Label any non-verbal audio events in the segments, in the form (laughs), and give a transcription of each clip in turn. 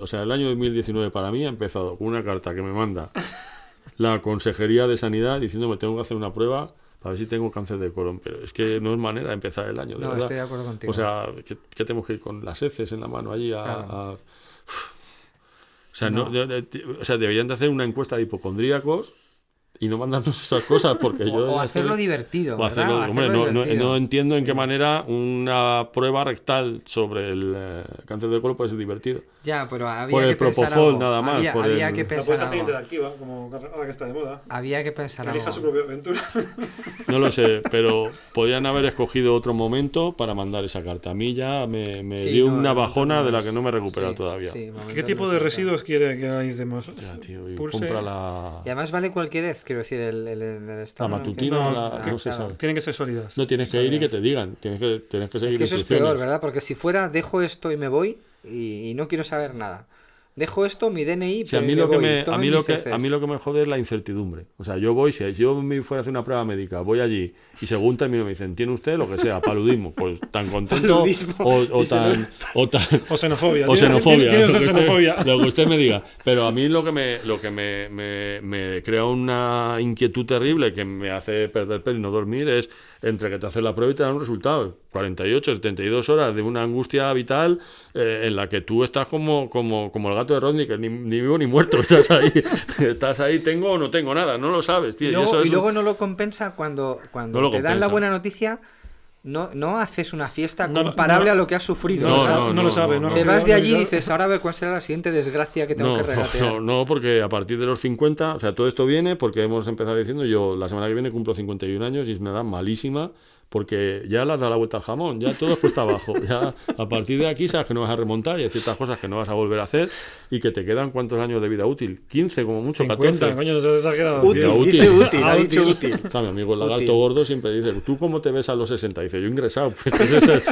o sea, el año 2019 para mí ha empezado con una carta que me manda (laughs) la Consejería de Sanidad diciéndome tengo que hacer una prueba para ver si tengo cáncer de colon. Pero es que no es manera de empezar el año, de No, verdad. estoy de acuerdo contigo. O sea, que, que tenemos que ir con las heces en la mano allí a... Claro. a- O sea, no. o sea, deberían de hacer una encuesta de hipocondríacos y no mandarnos esas cosas porque (laughs) yo... o, hacerlo estoy- divertido. o ¿verdad? hacerlo- hombre, Hacerlo no, no- divertido. no entiendo en qué manera una prueba rectal sobre el eh, cáncer de colon puede ser divertido. Ya, pero había Por que el pensar propofol, algo. nada más, Había, por había el- que La La pensar puedes hacer algo. interactiva, como ahora que está de moda. Había que pensar Elija algo. su propia aventura. (laughs) No lo sé, pero podrían haber escogido otro momento para mandar esa carta. A mí ya me, me Sí, dio no, una no, bajona no, de la no, que no me he recuperado sí, todavía. sí, ¿Qué tipo de residuos quiere que analicemos? Ya, tío, y compra la, Y además vale cualquier quiero decir, el, el, el estado la que matutina, está. la- Ah, no se claro. sabe. Tienen que ser sólidas. No tienes que ir y que te digan, tienes que, tienes que seguir Que eso es peor, ¿verdad? Porque si fuera, dejo esto y me voy y, y no quiero saber nada. Dejo esto, mi DNI, Sí, a pero mí, lo que me, a, mí lo que, heces. a mí lo que me jode es la incertidumbre. O sea, yo voy, si yo me fuera a hacer una prueba médica, voy allí y según termino me dicen, ¿tiene usted lo que sea? Paludismo. Pues tan contento Paludismo. o, o tan, o tan, O xenofobia. o xenofobia, Tiene, tiene lo, usted que usted, xenofobia. lo que usted me diga. Pero a mí lo que me, lo que me, me- me crea una inquietud terrible que me hace perder pelo y no dormir es entre que te haces la prueba y te dan un resultado. 48, 72 horas de una angustia vital eh, en la que tú estás como, como, como el gato de Rodney, que ni, ni vivo ni muerto. (laughs) Estás ahí, estás ahí, tengo o no tengo nada, no lo sabes, tío. Y y luego, eso es y luego no lo compensa cuando, cuando No te dan la buena noticia, no, no haces una fiesta No, comparable no. a lo que has sufrido. No, o sea, no lo sabe, no te vas de allí y dices, ahora a ver cuál será la siguiente desgracia que tengo No, que (laughs) regatear. no, no, porque a partir de los 50, o sea, todo esto viene porque hemos empezado diciendo, yo la semana que viene cumplo 51 años y es una edad malísima porque ya le has dado la vuelta al jamón, ya todo es cuesta abajo. Ya a partir de aquí sabes que no vas a remontar y hay ciertas cosas que no vas a volver a hacer y que te quedan cuántos años de vida útil, 15 como mucho, 50, 14. coño, no seas exagerado. Útil, tío. útil. dice útil, Ah, ha dicho útil. útil. O sea, mi amigo el lagarto Útil. gordo siempre dice, ¿tú cómo te ves a los 60? Dice, yo ingresado. Pues ese es el...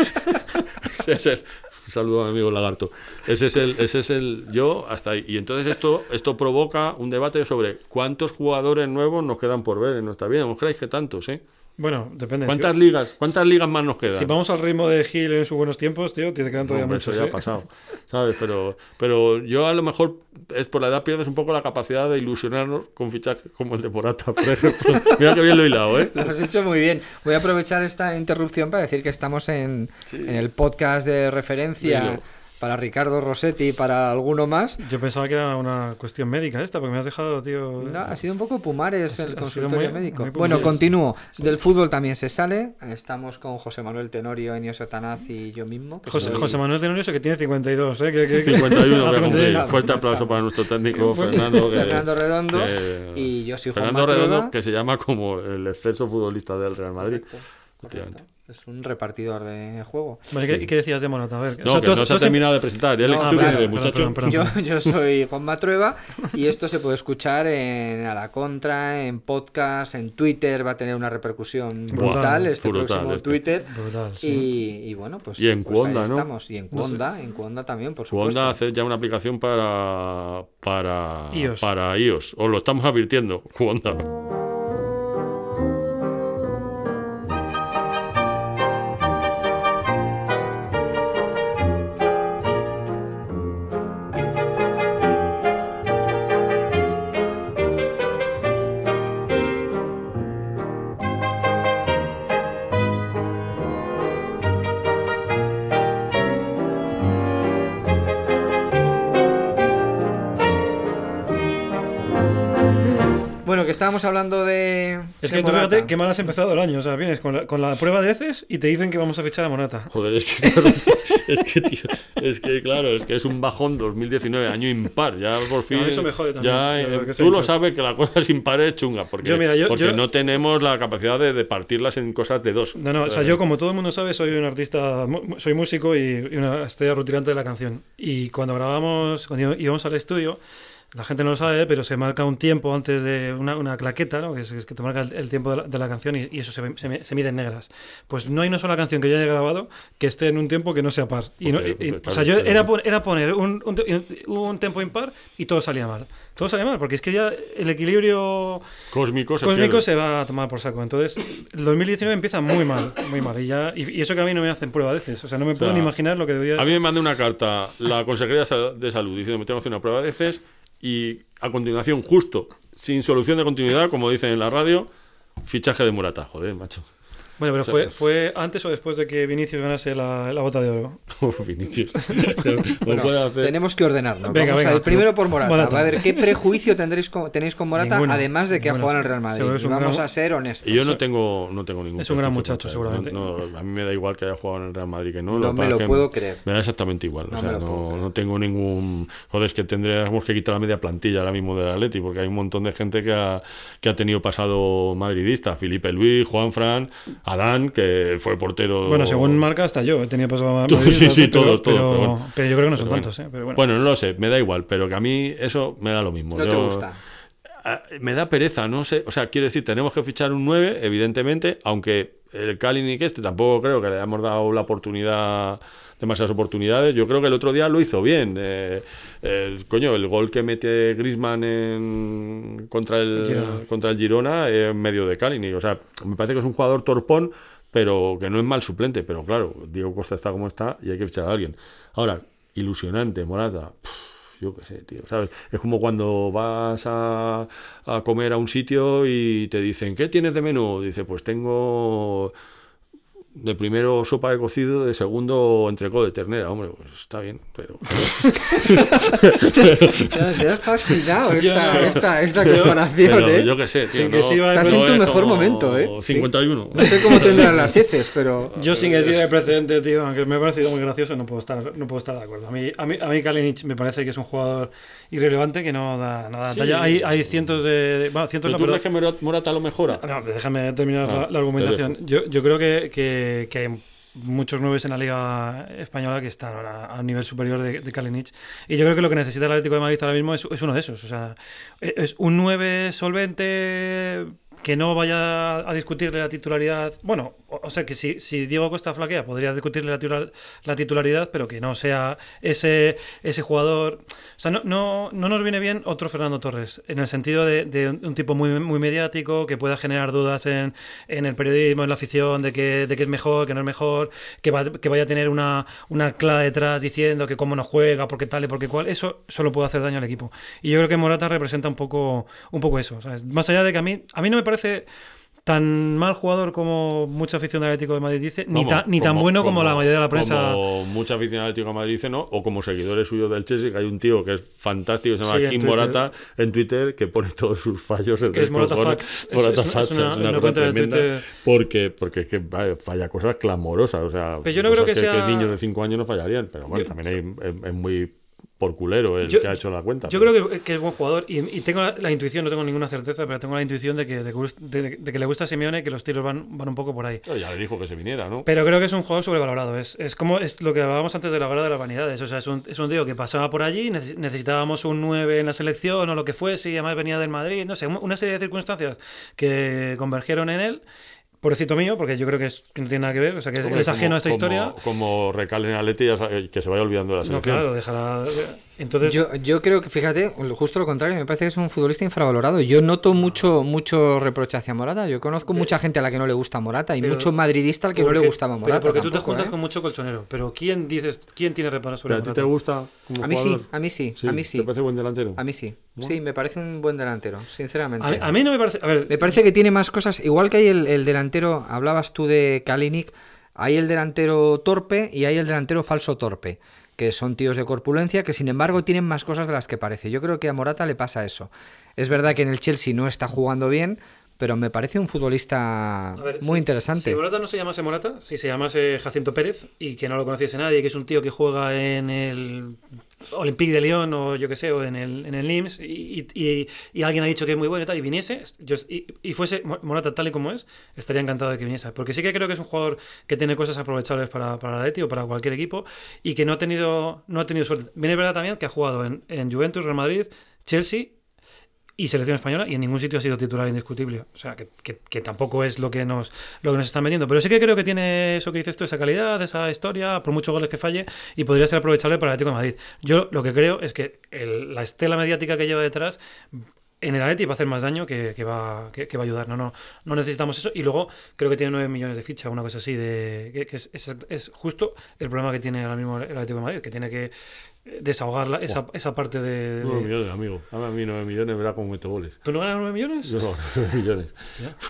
ese es el- un saludo a mi amigo lagarto. Ese es el, ese es el yo hasta ahí. Y entonces esto, esto provoca un debate sobre cuántos jugadores nuevos nos quedan por ver en nuestra vida. ¿No creéis que tantos, eh? Bueno, depende. ¿Cuántas Si- ligas, cuántas ligas más nos quedan? Si vamos al ritmo de Gil en sus buenos tiempos, tío, tiene que quedar No, todavía hombre, mucho. eso ya ha pasado, ¿sabes? Pero, pero yo a lo mejor es por la edad pierdes un poco la capacidad de ilusionarnos con fichajes como el de Morata, por ejemplo. (laughs) Mira que bien lo he hilado, ¿eh? Lo has hecho muy bien. Voy a aprovechar esta interrupción para decir que estamos en, en el podcast de referencia Dilo. Para Ricardo Rossetti y para alguno más. Yo pensaba que era una cuestión médica esta, porque me has dejado, tío. No, ha sido un poco Pumares Ha el consultorio muy- médico. muy bueno, continúo. Del fútbol también se sale. Estamos con José Manuel Tenorio, Enio Sotanaz y yo mismo. que José, soy- José Manuel Tenorio, que tiene 52, ¿eh? Que, que- que- 51 (laughs) Ah, que ha cumplido. 51. Fuerte aplauso para nuestro técnico Fernando. que- Fernando Redondo. que- y yo soy Juan Fernando. Redondo, que se llama como el exceso futbolista del Real Madrid. Correcto. Es un repartidor de juego. Vale, ¿qué, qué decías de Morata? A ver. No, o sea, que tú no tú se ha has- terminado de presentar. Ya No, ¿tú claro, qué eres, perdón, muchacho. perdón, Yo, yo soy Juan Matrueva y esto se puede escuchar en A la Contra, en podcast, en Twitter. Va a tener una repercusión Brutal, brutal este brutal próximo este. Twitter. Brutal, sí. Y, y bueno, pues. Y en pues ahí Cuonda, ¿no? Estamos. Y en Cuonda, en Cuonda también, por Su supuesto. Honda hace ya una aplicación para, para, iOS. para iOS. Os lo estamos advirtiendo. Honda. Estábamos hablando de. Es de que tú Morata. fíjate qué mal has empezado el año. O sea, vienes con la, con la prueba de heces y te dicen que vamos a fichar a Morata. Joder, es que, claro, es, que, es que, tío, es que, claro, es que es un bajón 2019, año impar. Ya por fin. eso me jode también, ya, tío, eh, que tú lo sabes que la cosa es impar es chunga. Porque, Yo, mira, yo- porque yo- no tenemos la capacidad de, de partirlas en cosas de dos. No, no, o sea, yo como todo el mundo sabe, soy un artista, soy músico y, y una estrella rutilante de la canción. Y cuando grabamos, cuando íbamos al estudio, la gente no lo sabe, pero se marca un tiempo antes de una, una claqueta, ¿no? que, es, que te marca el, el tiempo de la, de la canción y, y eso se, se, se, mide en negras. Pues no hay una sola canción que yo haya grabado que esté en un tiempo que no sea par. Y no, y, o sea, yo era, era poner un, un, un, tempo impar y todo salía mal. Todo salía mal, porque es que ya el equilibrio cósmico se, cósmico se va a tomar por saco. Entonces, el 2019 empieza muy mal, muy mal. Y, ya, y, y, eso que a mí no me hacen prueba de veces. O sea, no me puedo o sea, ni imaginar lo que debería A mí me mandó una carta la Consejería de Salud diciendo que tengo que hacer una prueba de heces y a continuación, justo, sin solución de continuidad, como dicen en la radio, fichaje de Morata. Joder, macho. Bueno, pero fue, ¿fue antes o después de que Vinicius ganase la, la bota de oro? (laughs) Vinicius. (laughs) bueno, tenemos que ordenarnos. Venga, Vamos venga. a ir primero por Morata. Morata. A ver, ¿qué prejuicio tendréis con, tenéis con Morata, Ninguno. además de que Ninguno. ha jugado en el Real Madrid? Vamos gran... a ser honestos. Y yo no tengo, no tengo ningún Es un gran muchacho, seguramente. No, no, a mí me da igual que haya jugado en el Real Madrid que no. No me lo puedo creer. Me da exactamente igual. No, o sea, no, no, tengo ningún... Joder, es que tendríamos que quitar la media plantilla ahora mismo del Atleti, porque hay un montón de gente que ha, que ha tenido pasado madridista. Felipe Luis, Juan Fran, Adán, que fue portero. Bueno, según marca, hasta yo he tenido pasado a (laughs) Madrid, Sí, sí, todos, pero, todos. Pero, pero, bueno. pero, yo creo que no son tantos, ¿eh? Pero bueno. bueno, no lo sé, me da igual, pero que a mí eso me da lo mismo. No yo, te gusta. Me da pereza, no sé. O sea, quiero decir, tenemos que fichar un 9, evidentemente, aunque el Kalinic este tampoco creo que le hayamos dado la oportunidad demasiadas oportunidades. Yo creo que el otro día lo hizo bien. Eh, eh, coño, el gol que mete Grisman en, contra, el, Girona. contra el Girona en medio de Kalinic. O sea, me parece que es un jugador torpón, pero que no es mal suplente. Pero claro, Diego Costa está como está y hay que fichar a alguien. Ahora, ilusionante, Morata. Pff, yo qué sé, tío, ¿sabes? Es como cuando vas a, a, comer a un sitio y te dicen, ¿qué tienes de menú? Dice, pues tengo de primero sopa de cocido, de segundo entrecó de ternera. Hombre, pues está bien, pero... Has fascinado esta, esta, esta comparación, pero, ¿eh? Yo qué sé, tío, Sí, no, sí Estás en tu es mejor momento, ¿eh? 51. No sé cómo tendrán las heces, pero... Yo sin que siga el precedente, tío, aunque me ha parecido muy gracioso, no puedo estar, no puedo estar de acuerdo. A mí, a mí, a mí Kalinic me parece que es un jugador irrelevante que no da nada. Sí. talla. Hay, hay cientos de... Bueno, cientos ¿Pero no, tú pero- crees que Mora- Morata lo mejora? No, déjame terminar Ah, la, la argumentación. te Yo, yo creo que, que, que hay muchos nueves en la Liga Española que están ahora a un nivel superior de, de Kalinic. Y yo creo que lo que necesita el Atlético de Madrid ahora mismo es, uno de esos. O sea, es un 9 solvente que no vaya a discutirle la titularidad. Bueno, o, sea, que si, si, Diego Costa flaquea, podría discutirle la, titular, la, titularidad, pero que no sea ese, ese jugador. O sea, no, no, no, nos viene bien otro Fernando Torres, en el sentido de, de un tipo muy, muy mediático, que pueda generar dudas en, en, el periodismo, en la afición, de que, de que es mejor, que no es mejor, que, va, que vaya a tener una, una clave detrás diciendo que cómo no juega, porque tal y porque cual. Eso solo puede hacer daño al equipo. Y yo creo que Morata representa un poco, un poco eso. ¿sabes? Más allá de que a mí, a mí no me parece tan mal jugador como mucha afición del Atlético de Madrid dice, ni, ta, ni como, tan bueno como, como, la mayoría de la prensa. Como mucha afición del Atlético de Madrid dice, ¿no? O como seguidores suyos del Chelsea, que hay un tío que es fantástico, se llama sí, Kim en Morata en Twitter, que pone todos sus fallos en que es Morata Facts. Morata es, Facts, es, una, es una, una cosa tremenda, porque, porque es que falla cosas clamorosas, o sea, pero yo no creo que, que, sea... que niños de 5 años no fallarían, pero bueno, yo... también hay, es, es muy por culero el yo, que ha hecho la cuenta. Yo pero... creo que, que, es buen jugador y, y tengo la, la, intuición, no tengo ninguna certeza, pero tengo la intuición de que le, gusta, de, de que le gusta a Simeone y que los tiros van, van un poco por ahí. Pero ya le dijo que se viniera, ¿no? Pero creo que es un jugador sobrevalorado. Es, es como es lo que hablábamos antes de la guerra de las vanidades. O sea, es un, es un tío que pasaba por allí, necesitábamos un 9 en la selección o lo que fuese, y además venía del Madrid, no sé, una serie de circunstancias que convergieron en él pobrecito mío, porque yo creo que, es, que, no tiene nada que ver, o sea, que Hombre, es ajeno como, a esta como, historia. Como recale en Atleti, que se vaya olvidando de la selección. No, claro, dejará... Entonces... Yo, yo, creo que, fíjate, justo lo contrario, me parece que es un futbolista infravalorado. Yo noto mucho, mucho reproche hacia Morata. Yo conozco pero, mucha gente a la que no le gusta Morata y pero, mucho madridista al que porque, no le gustaba Morata. Pero porque tampoco, tú te juntas ¿eh? con mucho colchonero. Pero ¿quién dices, quién tiene reparo sobre ¿A ti te gusta como A mí jugador? sí, a mí sí, sí, a mí sí. ¿Te parece buen delantero? A mí sí. ¿No? Sí, me parece un buen delantero, sinceramente. A mí, a mí no me parece. A ver, me parece que tiene más cosas. Igual que hay el, el delantero, hablabas tú de Kalinic, hay el delantero torpe y hay el delantero falso torpe que son tíos de corpulencia, que sin embargo tienen más cosas de las que parece. Yo creo que a Morata le pasa eso. Es verdad que en el Chelsea no está jugando bien, pero me parece un futbolista ver, muy si, interesante. Si Morata no se llamase Morata, si se llamase Jacinto Pérez y que no lo conociese nadie, que es un tío que juega en el Olympique de Lyon o yo que sé, o en el, en el Nims y, y, y, alguien ha dicho que es muy bueno y tal, y viniese yo, y, y, fuese Morata tal y como es, estaría encantado de que viniese. Porque sí que creo que es un jugador que tiene cosas aprovechables para, para la Leti o para cualquier equipo y que no ha tenido, no ha tenido suerte. Viene verdad también que ha jugado en, en Juventus, Real Madrid, Chelsea y selección española y en ningún sitio ha sido titular indiscutible. O sea, que, que- tampoco es lo que, nos, lo que nos están vendiendo. Pero sí que creo que tiene eso que dices tú, esa calidad, esa historia, por muchos goles que falle, y podría ser aprovechable para el Atlético de Madrid. Yo lo que creo es que el- la estela mediática que lleva detrás en el Atleti va a hacer más daño que, que va, que, va a ayudar. No, no, no necesitamos eso. Y luego creo que tiene 9 millones de ficha, una cosa así, de, que, es, es- es justo el problema que tiene ahora mismo el Atlético de Madrid, que tiene que desahogar la- esa, esa parte de... de- 9 millones, amigo. A mí 9 millones, verá cómo meto goles. ¿Tú no ganas 9 millones? Yo, 9 (laughs) millones.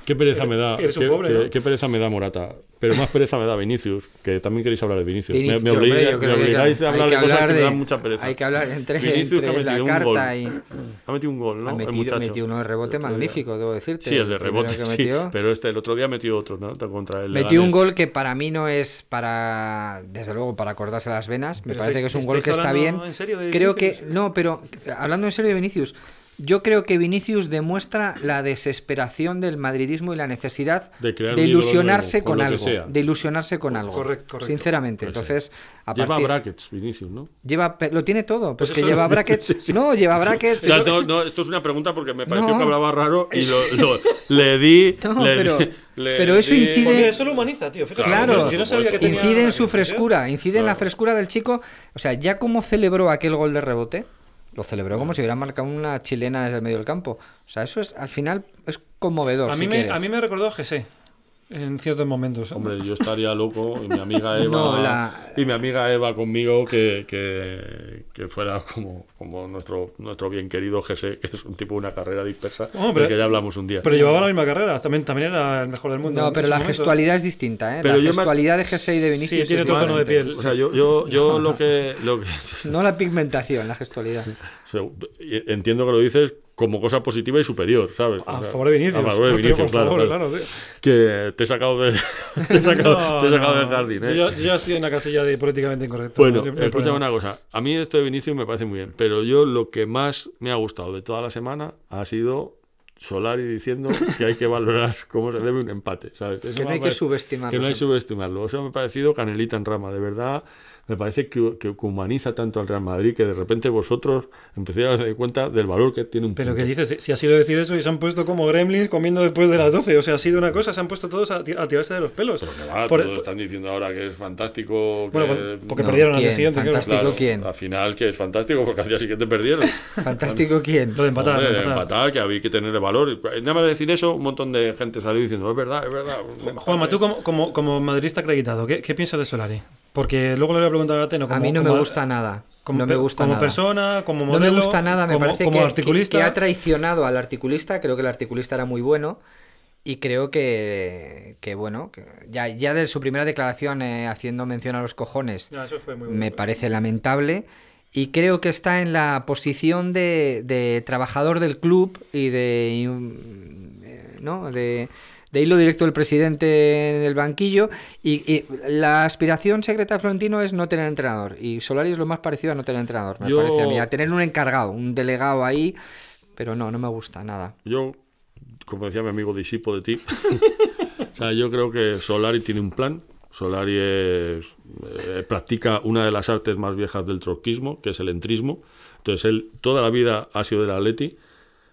Qué pereza me da. Qué, pobre, qué- ¿no? qué pereza me da Morata. Pero más pereza me da Vinicius, que también queréis hablar de Vinicius. Vinicius, me, yo me que obligáis a hay hablar que de cosas hablar que me dan mucha pereza. Hay que hablar entre, Vinicius que ha entre la carta y... Ha metido un gol, ¿no? Ha el metido, muchacho. metió uno de rebote El día. magnífico, debo decirte. Sí, el de rebote, que sí. Pero este, el otro día metió otro, ¿no? Contra el Metió un gol que para mí no es para, desde luego, para cortarse las venas. Me Pero parece estáis- que es un gol que ¿estáis está bien. en serio de Creo que, no, pero hablando en serio de Vinicius, yo creo que Vinicius demuestra la desesperación del madridismo y la necesidad De ilusionarse nuevo, con algo. sea. De ilusionarse con algo. Correcto, correcto. Sinceramente. Puede ser. Entonces, a Lleva partir- brackets, Vinicius, ¿no? lleva lo tiene todo. Pues Pues que lleva brackets. (laughs) Sí, sí. No, lleva brackets. No, no, esto es una pregunta porque me pareció No. que hablaba raro y lo, (laughs) lo- le di. No, le pero- di- le pero eso di- incide- Pues eso lo humaniza, tío. Fíjate, Claro, yo- yo no sabía que tenía incide en su función. frescura, incide en la frescura del chico. O sea, ya como celebró aquel gol de rebote, lo celebró como si hubiera marcado una chilena desde el medio del campo. O sea, eso es al final es conmovedor. A si mí, me, quieres. a mí me recordó a José en ciertos momentos. ¿eh? Hombre, yo estaría loco y mi amiga (laughs) Eva No, la- y mi amiga Eva conmigo que, que, que fuera como, como nuestro, nuestro bien querido José, que es un tipo de una carrera dispersa, Hombre, que ya hablamos un día. Pero llevaba la misma carrera, también, también era el mejor del mundo. No, pero la momento. gestualidad es distinta, ¿eh? Pero la yo más- gestualidad de G6 y de Vinicius Sí, tiene es otro tono de piel. O sea, yo, yo, yo (laughs) lo que, lo que No la pigmentación, la gestualidad. (laughs) o sea, entiendo que lo dices como cosa positiva y superior, ¿sabes? O A sea, favor de Vinicius. A favor de Vinicius, claro, favor, claro. claro. Que te he sacado, de, (laughs) te he sacado, (laughs) No, te he sacado no. del jardín, ¿eh? Yo, yo ya estoy en la casilla de políticamente incorrecto. Bueno, no escúchame problema. una cosa. A mí esto de Vinicius me parece muy bien, pero yo lo que más me ha gustado de toda la semana ha sido Solari diciendo que hay que valorar (laughs) cómo se debe un empate, ¿sabes? Eso Que no hay que subestimarlo. Que no hay que subestimarlo. Eso me ha parecido canelita en rama, de verdad. Me parece que, que humaniza tanto al Real Madrid que de repente vosotros empecéis a darse cuenta del valor que tiene un Pero punto. que dices, si ha sido decir eso y se han puesto como gremlins comiendo después de las 12. O sea, ha sido una cosa, se han puesto todos a, a tirarse de los pelos. Pero que va, Por- todos están diciendo ahora que es fantástico. Bueno, que- porque No, perdieron al día siguiente. Fantástico. Claro, quién? Al final que es fantástico porque al día siguiente perdieron. Fantástico quién. Lo de empatar. Hombre, lo de empatar. empatar, que había que tenerle valor. Nada más de decir eso, un montón de gente salió diciendo, es verdad, es verdad. Juanma, tú como, como, como madridista acreditado, ¿qué, qué piensas de Solari? Porque luego le voy a preguntar a Teno. a mí no me como- gusta nada. Como, no me gusta como nada. persona, como No modelo. me gusta nada, me como, parece que, articulista. que- que ha traicionado al articulista, creo que el articulista era muy bueno y creo que, que bueno, que ya, ya de su primera declaración eh, haciendo mención a los cojones Ya, eso fue muy me bueno. parece lamentable y creo que está en la posición de, de trabajador del club y de, eh, ¿no? de, de hilo directo del presidente en el banquillo y, y la aspiración secreta de Florentino es no tener entrenador y Solari es lo más parecido a no tener entrenador, me Yo- parece a mí, a tener un encargado, un delegado ahí, pero no, no me gusta nada. Yo, como decía mi amigo Disipo de ti, (laughs) o sea, yo creo que Solari tiene un plan. Solari es, eh, practica una de las artes más viejas del trotskismo, que es el entrismo. Entonces, él toda la vida ha sido del Atleti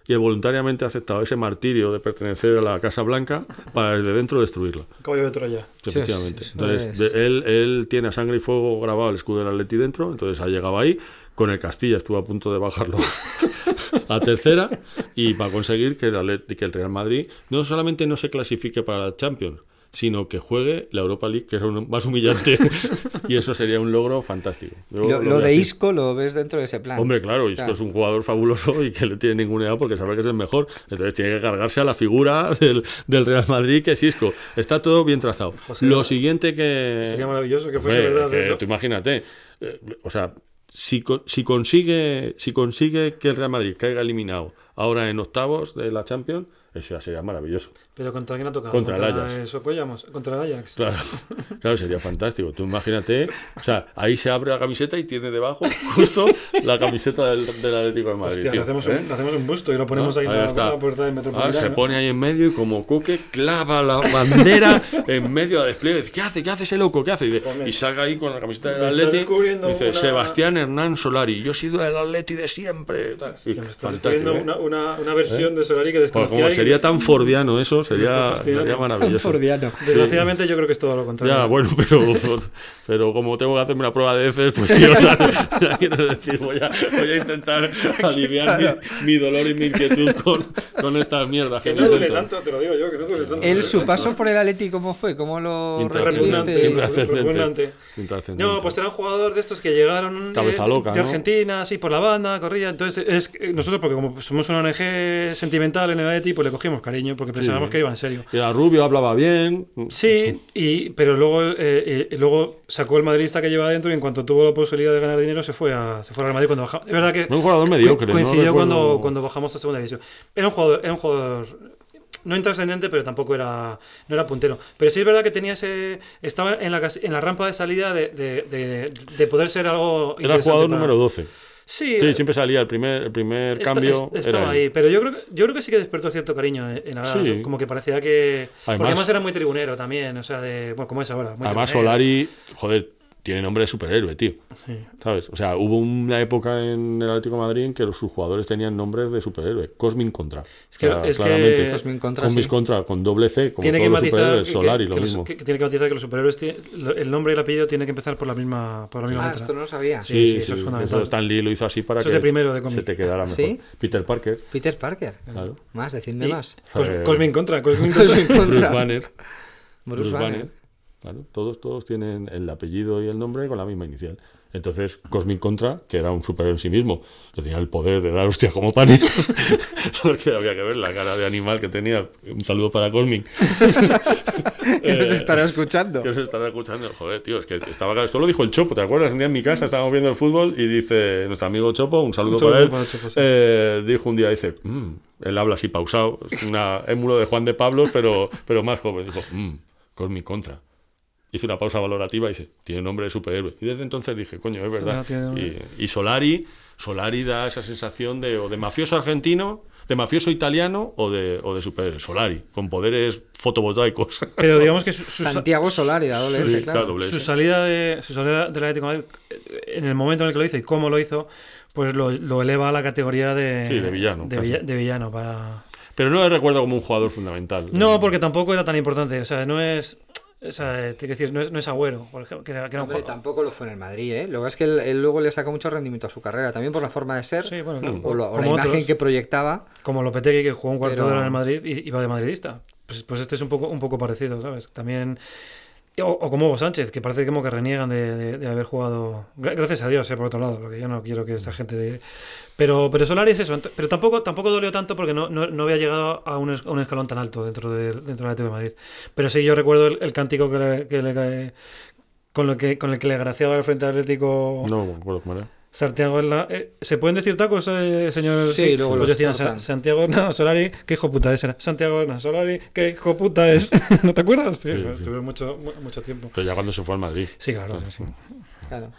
y él voluntariamente ha aceptado ese martirio de pertenecer a la Casa Blanca para desde dentro destruirla. Caballo de Troya. Sí, Efectivamente. Entonces, es- de- él, él tiene a sangre y fuego grabado el escudo del Atleti dentro, entonces ha llegado ahí. Con el Castilla estuvo a punto de bajarlo (laughs) a tercera y para conseguir que el, Atleti- que el Real Madrid no solamente no se clasifique para la Champions, sino que juegue la Europa League, que es más humillante. (laughs) y eso sería un logro fantástico. Yo Lo, lo lo veo de así. Isco lo ves dentro de ese plan. Hombre, claro, Isco Claro. es un jugador fabuloso y que no tiene ninguna edad porque sabe que es el mejor. Entonces tiene que cargarse a la figura del, del Real Madrid, que es Isco. Está todo bien trazado. José, Lo siguiente que. Sería maravilloso que fuese Hombre, verdad que eso. tú imagínate. eh, o sea, si, consigue, si consigue que el Real Madrid caiga eliminado ahora en octavos de la Champions, Eso ya sería maravilloso. ¿Pero contra quién ha tocado? Contra el Ajax. Socollamos? ¿Contra el Ajax? Claro, (laughs) claro, sería fantástico. Tú imagínate, o sea, ahí se abre la camiseta y tiene debajo (laughs) justo la camiseta del, del Atlético de Madrid. Hostia, le hacemos, ¿eh? un, le hacemos un busto y lo ponemos Ah, ahí en ahí la, está. en la puerta del Ah, Metropolitano. se pone ahí en medio y como Coque clava la bandera en medio de despliegue. Dice, ¿qué hace? ¿Qué hace ese loco? ¿Qué hace? Y, de- y salga ahí con la camiseta del descubriendo Dice, una- Sebastián Hernán Solari. Yo he sido el Atleti de siempre. Y Hostia, me estás fantástico, descubriendo ¿eh? una, una, una versión de Solari que desconocía. Sería tan fordiano eso, sería, sería maravilloso. (laughs) Fordiano. Desgraciadamente yo creo que es todo lo contrario. Ya, bueno, (laughs) pero, pero como tengo que hacerme una prueba de heces, pues tío, (laughs) ya, ya quiero decir, voy a, voy a intentar aliviar mi, mi dolor y mi inquietud con, con estas mierdas que, no duele tanto, te lo digo yo, que no duele tanto. Él, su paso por el Atleti, ¿cómo fue? ¿Cómo lo Intrascendente. Intrascendente. Intrascendente. No, pues era un jugador de estos que llegaron Cabeza loca, de ¿no? Argentina, así por la banda, corría. Entonces, es, eh, nosotros, porque como somos una ONG sentimental en el Atleti, pues le cogimos cariño, porque pensábamos que iba en serio. Era rubio, hablaba bien. Sí, y, pero luego, eh, eh, y luego sacó el madridista que lleva adentro y en cuanto tuvo la posibilidad de ganar dinero se fue a, se fue a Real Madrid cuando bajamos. Es verdad que Un jugador mediocre, co- no coincidió cuando, cuando bajamos a segunda división. Era un jugador, era un jugador no intrascendente, pero tampoco era, no era puntero. Pero sí es verdad que tenía ese, estaba en la, en la rampa de salida de, de, de- de poder ser algo... Era el jugador para- número 12. Sí, Sí, siempre salía el primer, el primer Esta- cambio. est- estaba ahí, pero yo creo, que, yo creo que sí que despertó cierto cariño en en la Sí. como que parecía que... porque Además- además era muy tribunero también, o sea, de, bueno, como es ahora. muy Además, tribunero. Solari, joder, tiene nombre de superhéroe, tío. Sí. ¿Sabes? O sea, hubo una época en el Atlético de Madrid en que los, sus jugadores tenían nombres de superhéroe. Cosmin Contra. Es que- O sea, es que- claramente. Cosmin Contra, Cosmin sí. Contra con doble C, como Tiene todos que los matizar superhéroes. que- que lo mismo. que- que tiene que matizar que los superhéroes el nombre y el apellido tienen que empezar por la misma por la misma Ah, letra. esto no lo sabía. Sí, Sí, sí, sí, eso es eso fundamental. Stan Lee lo hizo así para Eso que es de primero de cómic. se te quedara mejor. ¿Sí? Peter Parker, Peter Parker. claro. Más, decidme más. Cos- Cosmin contra, Cosmin (laughs) contra. Bruce Banner. Bruce Bruce Banner. Claro, todos, todos tienen el apellido y el nombre con la misma inicial. Entonces, Cosmic Contra, que era un superhéroe en sí mismo, que tenía el poder de dar hostia como panes, (laughs) porque había que ver la cara de animal que tenía. Un saludo para Cosmic. (laughs) Que nos estará escuchando. Que os estará escuchando. Joder, tío, es que estaba. Esto lo dijo el Chopo, ¿te acuerdas? Un día en mi casa estábamos viendo el fútbol y dice nuestro amigo Chopo, un saludo, Un saludo para él. para Chopo, sí. eh, dijo un día, dice, "Mm", él habla así pausado, es una émulo de Juan de Pablos, pero, pero más joven. Dijo, mmm, Cosmic Contra. Hice una pausa valorativa y dice, tiene nombre de superhéroe. Y desde entonces dije, coño, es verdad. Ah. Y, y Solari, Solari da esa sensación de o de mafioso argentino, de mafioso italiano o de, o de superhéroe. Solari, con poderes fotovoltaicos. (laughs) Pero digamos que su, su- Santiago Solari, la doble Sí, S, claro. doble su salida de su salida del Atlético de Madrid, eh, en el momento en el que lo hizo y cómo lo hizo, pues lo, lo eleva a la categoría de, Sí, de villano, de, casi. villa- de villano para Pero no le recuerdo como un jugador fundamental. No, porque tampoco era tan importante. O sea, no es. O sea, eh, te quiero decir, no es, no es Agüero, por ejemplo, que era, que era un Hombre, jugador- tampoco lo fue en el Madrid, ¿eh? Lo que es que él, él luego le sacó mucho rendimiento a su carrera, también por la forma de ser Sí, bueno, claro, o, lo- o la imagen que proyectaba. Como Lopetegui, que jugó un cuarto Pero- de hora en el Madrid y iba de madridista. Pues, pues este es un poco, un poco parecido, ¿sabes? También. O, o como Hugo Sánchez, que parece como que reniegan de, de- de haber jugado. gra- Gracias a Dios, eh, por otro lado, porque yo no quiero que esta gente. de- Pero, pero Solari es eso. Pero tampoco, tampoco dolió tanto porque no, no, no había llegado a un, a un escalón tan alto dentro de, dentro de la TV de Madrid. Pero sí, yo recuerdo el, el cántico que le, que le- con, lo que, con el que le agraciaba el Frente Atlético. No me acuerdo cómo era. Santiago Hernán- eh, ¿Se pueden decir tacos, eh, señor? Sí, luego Pues los decían. Sa- Santiago Hernán Solari, qué hijo puta es era. Santiago Solari, qué hijo puta es. (laughs) ¿No te acuerdas? Sí, Sí, sí. Estuvieron mucho, mu- mucho tiempo. Pero ya cuando se fue al Madrid. Sí, claro, sí, sí. Claro.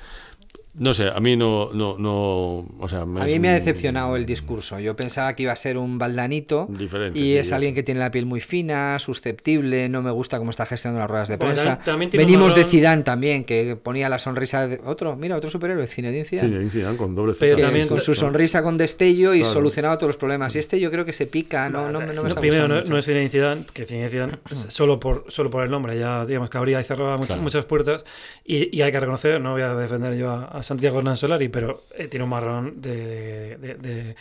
No sé, a mí no, no, no, o sea, A mí me ha decepcionado el discurso. Yo pensaba que iba a ser un baldanito Diferente, y sí, es alguien que tiene la piel muy fina, susceptible, no me gusta cómo está gestionando las ruedas de Bueno, prensa. también- Venimos de Zidane también, que ponía la sonrisa de otro, mira, otro superhéroe, Zinedine Zidane. ahí Zidane con doble. Pero también- con su sonrisa con destello y Claro. solucionaba todos los problemas. Y este yo creo que se pica, no, no, me- no me No, está primero, no, no es Zinedine Zidane, que Zinedine Zidane, (coughs) solo por, solo por el nombre, ya digamos que abría y cerraba muchas, Claro. muchas puertas. Y, y hay que reconocer, no voy a defender yo a, a Santiago Hernán Solari, pero eh, tiene un marrón de, de, de-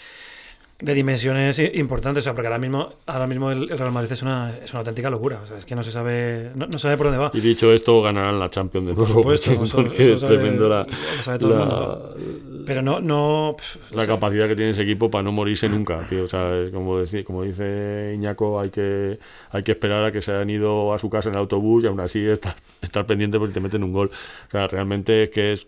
de dimensiones importantes. O sea, porque ahora mismo, ahora mismo el, el Real Madrid es una, es una auténtica locura. O sea, es que no se sabe, no, no sabe por dónde va. Y dicho esto, ganarán la Champions de Por nuevo, supuesto, porque- eso- porque eso es sabe- tremendo la. Pero no, no la capacidad que tiene ese equipo para no morirse nunca, tío. O sea, como, dice, como dice Iñaco, hay que, hay que esperar a que se hayan ido a su casa en el autobús y aún así estar, estar pendiente porque te meten un gol. O sea, realmente es que es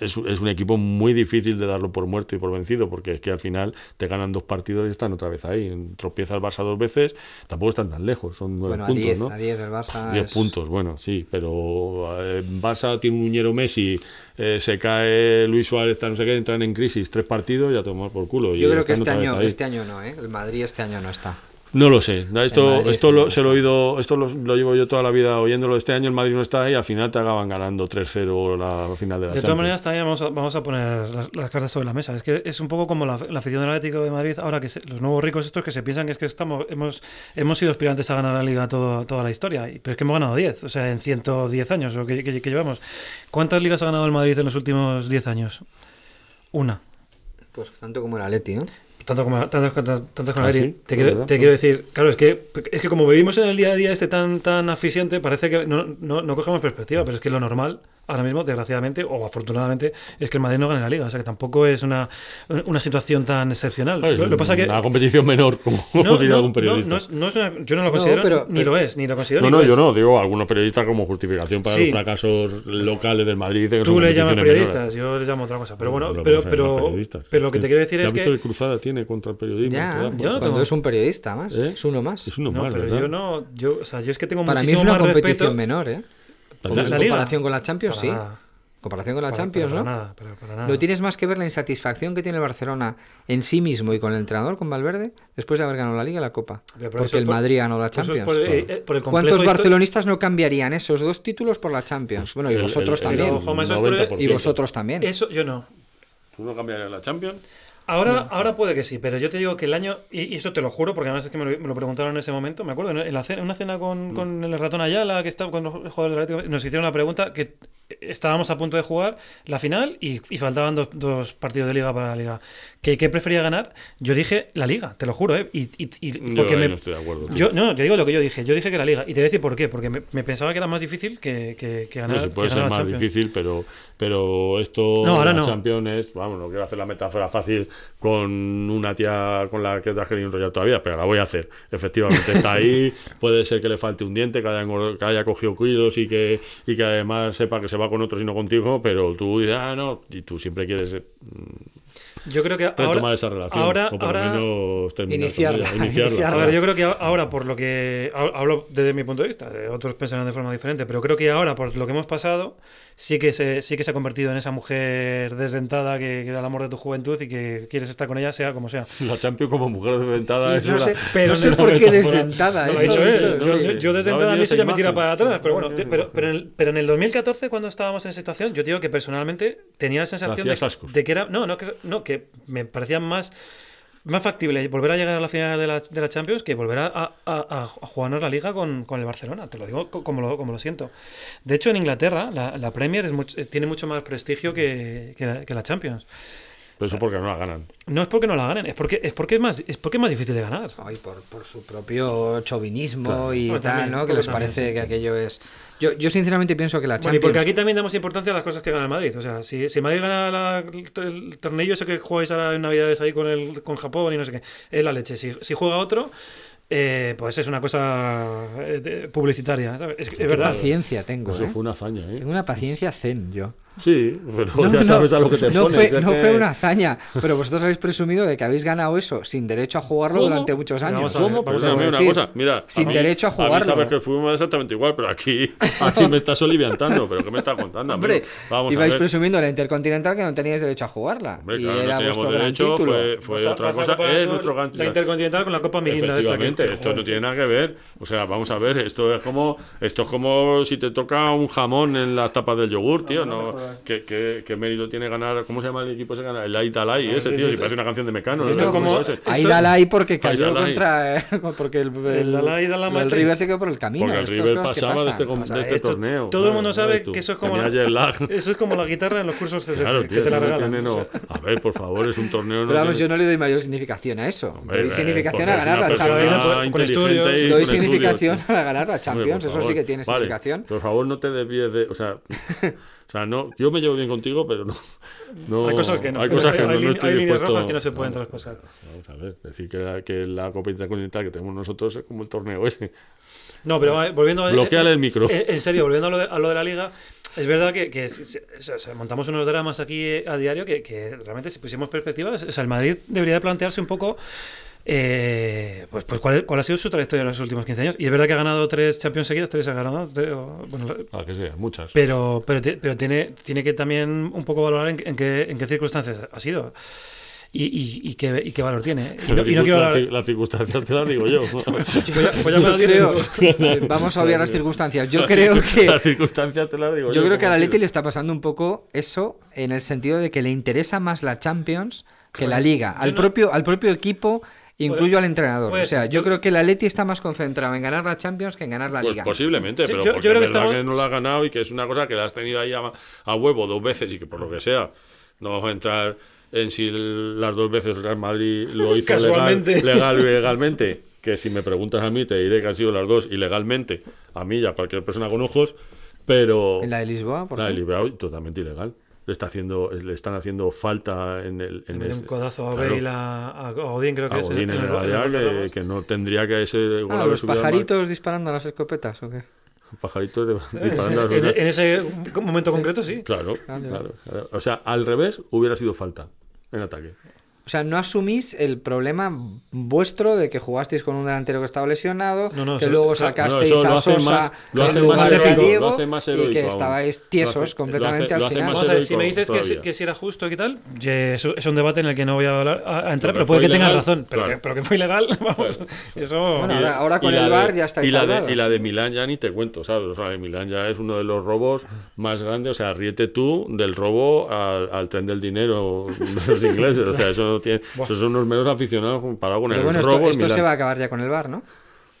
es, es un equipo muy difícil de darlo por muerto y por vencido, porque es que al final te ganan dos partidos y están otra vez ahí. Tropieza el Barça dos veces, tampoco están tan lejos, son nueve Bueno, a puntos, 10, ¿no? a 10 el Barça 10 es- puntos, bueno, sí, pero eh, Barça tiene un Uñero Messi, eh, se cae Luis Suárez, está no sé qué, entran en crisis, tres partidos y a tomar por culo. y Yo creo que este año, este año no, ¿eh? El Madrid este año no está. No lo sé. Esto, esto lo, se lo he oído, esto lo, lo llevo yo toda la vida oyéndolo. Este año el Madrid no está ahí y al final te acaban ganando 3-0 la final de la De todas maneras, también vamos a, vamos a poner las, las cartas sobre la mesa. Es que es un poco como la, la afición del Atlético de Madrid, ahora que se- los nuevos ricos estos que se piensan que es que estamos hemos, hemos sido aspirantes a ganar la liga todo, toda la historia. Y- Pero es que hemos ganado 10, o sea, en 110 años o que, que- que llevamos. ¿Cuántas ligas ha ganado el Madrid en los últimos 10 años? Una. Pues tanto como el Atleti, ¿no? Tanto como, tanto- tanto como Ah, sí, te, quiero, te quiero decir, claro, es que, es que como vivimos en el día a día este tan, tan asfixiante, parece que no, no, no cogemos perspectiva, pero es que lo normal ahora mismo, desgraciadamente o afortunadamente, es que el Madrid no gane la liga. O sea que tampoco es una, una situación tan excepcional. Es lo, lo que pasa que. una competición menor, como No, diría no, algún periodista. no es- no es una- yo no lo considero, pero- ni lo es, ni lo considero. No, no, yo es. no. Digo algunos periodistas como justificación para Sí. los fracasos locales del Madrid. que Tú le llamas periodistas, menores. yo le llamo otra cosa. Pero bueno, No, pero, pero, pero lo que te quiero decir ¿Ya es has visto que. cruzada tiene contra el periodismo? ¿Te Ya, yo no cuando tengo- es un periodista más, ¿Eh? es uno más. Es uno No, más, pero ¿verdad? yo no. Yo, o sea, yo es que tengo Para mí es una más competición menor, ¿eh? ¿La- en la liga? comparación con la Champions, Para sí. nada. comparación con la Para- Champions, para ¿no? nada, para- para nada. No tienes más que ver la insatisfacción que tiene el Barcelona en sí mismo y con el entrenador, con Valverde, después de haber ganado la Liga y la Copa. Pero por Porque es el por- Madrid ganó la Por Champions. por, eh, eh, por el ¿Cuántos barcelonistas no cambiarían esos dos títulos por la Champions? Bueno, y El- vosotros el- el- también. Pero, Juanma, eso es por- 90%. Y vosotros también. Eso yo no. ¿Tú no cambiarías la Champions? Ahora, ahora puede que sí, pero yo te digo que el año, y, y eso te lo juro, porque además es que me lo, me lo preguntaron en ese momento, me acuerdo, en, la cena- en una cena con, con el ratón Ayala, que estaba con los jugadores del Atlético, nos hicieron la pregunta que estábamos a punto de jugar la final y, y faltaban dos, dos partidos de liga para la liga. ¿Qué, qué prefería ganar? Yo dije la liga, te lo juro, ¿eh? Y, y- Yo porque ahí me, no estoy de acuerdo. yo, no, yo digo lo que yo dije. Yo dije que la liga. Y te voy a decir por qué. Porque me, me pensaba que era más difícil que, que, que ganar, No, puede ser más Champions. difícil, pero, pero esto, No, ahora la no. Champions es, vamos, no quiero hacer la metáfora fácil con una tía con la que te has querido enrollar todavía, pero la voy a hacer. Efectivamente, está ahí, (laughs) puede ser que le falte un diente, que haya, que haya cogido kilos y que, y que además sepa que se va con otros y no contigo, pero tú dices, ah, no, y tú siempre quieres eh, Yo creo que retomar ahora. esa relación, ahora, o por ahora- lo menos Iniciarla, ella, iniciarla. iniciarla. A ver, yo creo que ahora, por lo que. ha- Hablo desde mi punto de vista, de otros pensarán de forma diferente, pero creo que ahora, por lo que hemos pasado, sí que se, sí que se ha convertido en esa mujer desdentada que, que era el amor de tu juventud y que quieres estar con ella, sea como sea. La Champions como mujer desdentada Sí, es no una- sé, pero no sé por qué metáfora. desdentada. No esto- esto- él. Yo, sí. yo, yo desde Me ha entrada a mí se ya me tira para atrás, Sí, pero bueno, pero, pero, en el, pero en el 2014, cuando estábamos en esa situación, yo digo que personalmente tenía la sensación de, de que era. No, no, que, no, que me parecía más. Más factible volver a llegar a la final de la, de la Champions que volver a, a, a- jugarnos la liga con, con el Barcelona. Te lo digo co- como lo, como lo siento. De hecho, en Inglaterra, la, la Premier es eh, tiene mucho más prestigio que, que la Champions. Pero eso porque no la ganan. No es porque no la ganen, es porque es, porque es, más, es, porque es más difícil de ganar. Ay, por, por su propio chauvinismo Claro. y Bueno, tal, también, ¿no? Que les también, parece sí. que aquello es. Yo, yo sinceramente pienso que la Bueno, y Champions. porque aquí también damos importancia a las cosas que gana el Madrid. O sea, si, si Madrid gana la- el, el torneo ese que jugáis ahora en Navidades ahí con, el, con Japón y no sé qué, es la leche. Si, si juega otro, eh, pues es una cosa eh, publicitaria. ¿sabes? Es, es verdad. paciencia tengo, Eso ¿eh? fue una hazaña, ¿eh? Tengo una paciencia zen yo. Sí, pero No, ya no, sabes a lo que te no pones. Fue, no que- fue una hazaña, pero vosotros habéis presumido de que habéis ganado eso sin derecho a jugarlo ¿Cómo? durante muchos años. a ¿Cómo? Pues a a una cosa, mira. sin mí- derecho a jugarlo. mí sabes que fuimos exactamente igual, pero aquí, (laughs) aquí me estás oliviantando. ¿Pero qué me estás contando? Hombre, vamos a ibais ver. presumiendo la Intercontinental que no teníais derecho a jugarla. Hombre, y claro, no era vuestro gran derecho, título. fue, fue Vas a- otra vas a cosa. Es nuestro gran La Intercontinental con la Copa Mirinda esta. que- Efectivamente, esto no tiene nada que ver. O sea, vamos a ver, esto es como esto es como si te toca un jamón en las tapas del yogur, tío. no ¿Qué, qué, qué mérito tiene ganar? ¿Cómo se llama el equipo ese que gana? El Aitalay, No, ese, sí, tío. sí, si parece una canción de Mecano. Sí, ¿no? esto El como- Esto- ahí porque cayó Dalai. contra. (laughs) Porque el, el, Dalai Dalai el. River se quedó por el camino. Porque el River que pasaba de este, Pasa, de este esto- torneo. todo el mundo sabe que eso es como la-. (laughs) Eso es como la guitarra en los cursos CCC, Claro, que tío, te la regalan. tiene, o no- sea. A ver, por favor, es un torneo. no Pero vamos, tiene- yo no le doy mayor significación a eso. Hombre, doy eh, significación a ganar la Champions. Con- estudios. Doy significación a ganar la Champions. Eso sí que tiene significación. Por favor, no te desvíes de. O sea, o sea, no, yo me llevo bien contigo, pero no. no Hay cosas que no. Hay cosas que no, hay, no hay estoy líneas dispuesto- rojas que no se pueden Vamos, traspasar. Vamos a ver, decir que la, que la Copa Intercontinental que tenemos nosotros es como el torneo ese. No, pero eh, volviendo a. Bloqueale el micro. En, en serio, volviendo a lo, de, a lo de la liga. Es verdad que, que montamos unos dramas aquí eh, a diario que, que realmente si pusiéramos perspectivas, o sea, el Madrid debería de plantearse un poco eh, pues, pues cuál, cuál ha sido su trayectoria en los últimos 15 años. Y es verdad que ha ganado tres Champions seguidas, tres ha ganado, tres, o- bueno, Ah, que sea, muchas. pero, pero, ti- pero tiene, tiene que también un poco valorar en, en qué, en qué circunstancias ha sido. Y, y, y qué, y qué valor tiene. Y no, y no quiero las, hablar. ci- las circunstancias te las digo yo. (laughs) (laughs) Pues ya- ya Yo creo, vamos a obviar las circunstancias. Yo creo que las circunstancias te las digo yo. yo creo que a la Leti le está pasando un poco eso en el sentido de que le interesa más la Champions que la Liga. Al no- propio al propio equipo, incluyo al entrenador. puede O sea, yo Yo- creo que la Leti está más concentrado en ganar la Champions que en ganar la Pues Liga. posiblemente, Sí, pero yo- porque yo creo que estamos- que no la has ganado y que es una cosa que la has tenido ahí a, a huevo dos veces y que por lo que sea, no vamos a entrar en si el- las dos veces el Real Madrid lo (laughs) hizo legal, Casualmente. legal o (laughs) ilegalmente, que si me preguntas a mí te diré que han sido las dos ilegalmente, a mí y a cualquier persona con ojos, pero En la de Lisboa, por la de. Bilbao, totalmente ilegal. Le, está haciendo, le están haciendo falta en el... En ese- un codazo a claro, Bale, a, a Godín, creo que a es. Godín en el- el el- el- el- que, que no tendría que ese Ah, los pajaritos disparando a las escopetas, ¿o qué? Pajaritos de- en, disparando a las en- en ese momento concreto, sí. Claro, Ah, claro, claro. O sea, al revés hubiera sido falta en ataque. O sea, no asumís el problema vuestro de que jugasteis con un delantero que estaba lesionado, No, no, que eso- luego sacasteis no, a Sosa más- lo en lugar más de a Diego lo hace más y que aún. estabais Lo tiesos hace- completamente lo hace- lo al hace final. más Vamos a ver, si me dices que, si- que si era justo y tal, es un debate en el que no voy a, hablar- a- a entrar, Pero pero, puede que tengas razón. Pero, claro. que, pero que fue ilegal, (laughs) vamos. Claro. Eso. Bueno, ahora- ahora con el VAR ya estáis y la, de, y la de Milán ya ni te cuento, ¿sabes? O sea, de Milán ya es uno de los robos más grandes. O sea, ríete tú del robo al, al tren del dinero de los ingleses. O sea, eso no tiene. Esos son unos meros aficionados comparado con Pero el bueno, esto, robo en esto se va a acabar ya con el bar, ¿no?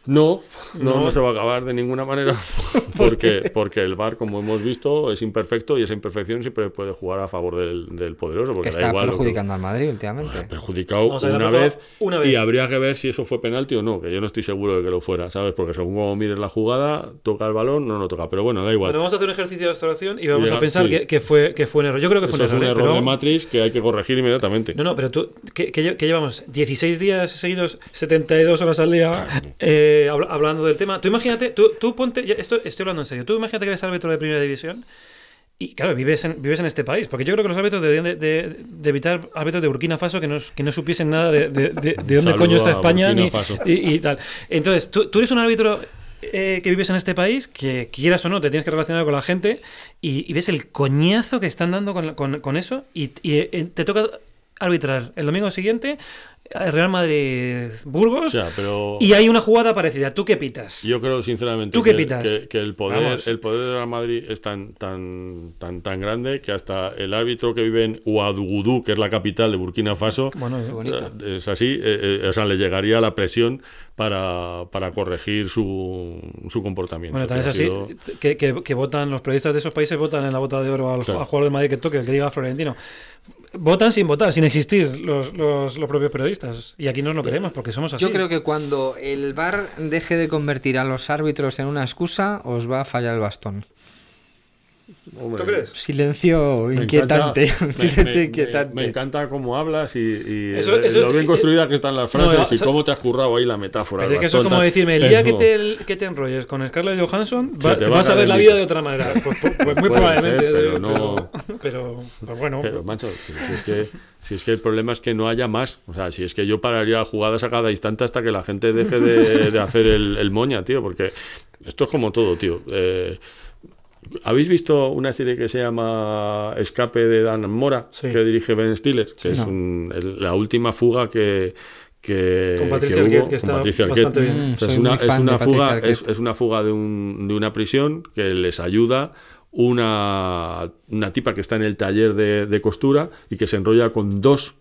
No, no, No. no se va a acabar de ninguna manera (laughs) porque, porque el VAR, como hemos visto, es imperfecto y esa imperfección siempre puede jugar a favor del, del poderoso. Porque Que da está igual lo que- perjudicando al Madrid últimamente. Ha perjudicado ver, una vez, una vez. y habría que ver si eso fue penalti o no, que yo no estoy seguro de que lo fuera, ¿sabes? Porque según cómo mires la jugada, toca el balón, no lo toca, pero bueno, da igual. Bueno, vamos a hacer un ejercicio de abstracción y vamos Ya, a pensar sí. que, que fue, que fue un error. Yo creo que fue eso es un ¿eh? error pero- de Matrix que hay que corregir inmediatamente. No, no, pero tú, que, que lle- que llevamos 16 días seguidos, 72 horas al día, eh, habla- hablando del tema. Tú imagínate, tú, tú ponte, esto estoy hablando en serio, tú imagínate que eres árbitro de primera división y, claro, vives en, vives en este país, porque yo creo que los árbitros deberían de, de- de evitar árbitros de Burkina Faso que no, que no supiesen nada de, de- de- de dónde coño está España ni- y, y tal. Entonces, tú, tú eres un árbitro eh, que vives en este país, que quieras o no, te tienes que relacionar con la gente y, y ves el coñazo que están dando con, con- con eso y, y, eh, te toca arbitrar el domingo siguiente eh, Real O sea, pero y hay una jugada parecida. ¿Tú qué pitas? yo creo sinceramente ¿Tú qué que, pitas? que- que el poder Vamos. el poder de Real Madrid es tan tan tan tan grande que hasta el árbitro que vive en Ouagadougou, que es la capital de Burkina Faso, Bueno, bonito. Eh, Es así, eh, eh, o sea, le llegaría la presión para, para corregir su, su comportamiento. Bueno, también es así sido- que- que votan, los periodistas de esos países votan en la bota de oro al, Claro. al jugador de Madrid que toque, el que diga Florentino. Votan sin votar, sin existir los, los, los propios periodistas. Y aquí nos lo creemos porque somos así. Yo creo que cuando el VAR deje de convertir a los árbitros en una excusa, os va a fallar el bastón. Hombre, ¿Tú crees? Silencio me inquietante. (laughs) encanta- me- Silencio me- me- inquietante. Me, encanta cómo hablas y, y Eso- el- eso- lo bien sí, construida que están las No, frases y eso- cómo te has currado ahí la metáfora. Pero es que eso es como decirme, el día que te, que te enrolles con Scarlett Johansson, va- te vas a ver la vida de otra manera. (laughs) Pues, pues- pues muy Puede probablemente. ser, pero pero, no- pero, bueno. Pero, macho, si es, que, si es que el problema es que no haya más. O sea, si es que yo pararía jugadas a cada instante hasta que la gente deje de, de hacer el, el moña, tío. Porque esto es como todo, tío. Eh, ¿Habéis visto una serie que se llama Escape de Dan Mora, Sí. que dirige Ben Stiller? Que es no. un- el- la última fuga que, que, Con Patricia que Arquette, hubo que está Patricia bastante bien. Mm, O sea, es una, es una fuga, es, es una fuga de, un- de una prisión que les ayuda una, una tipa que está en el taller de, de costura y que se enrolla con dos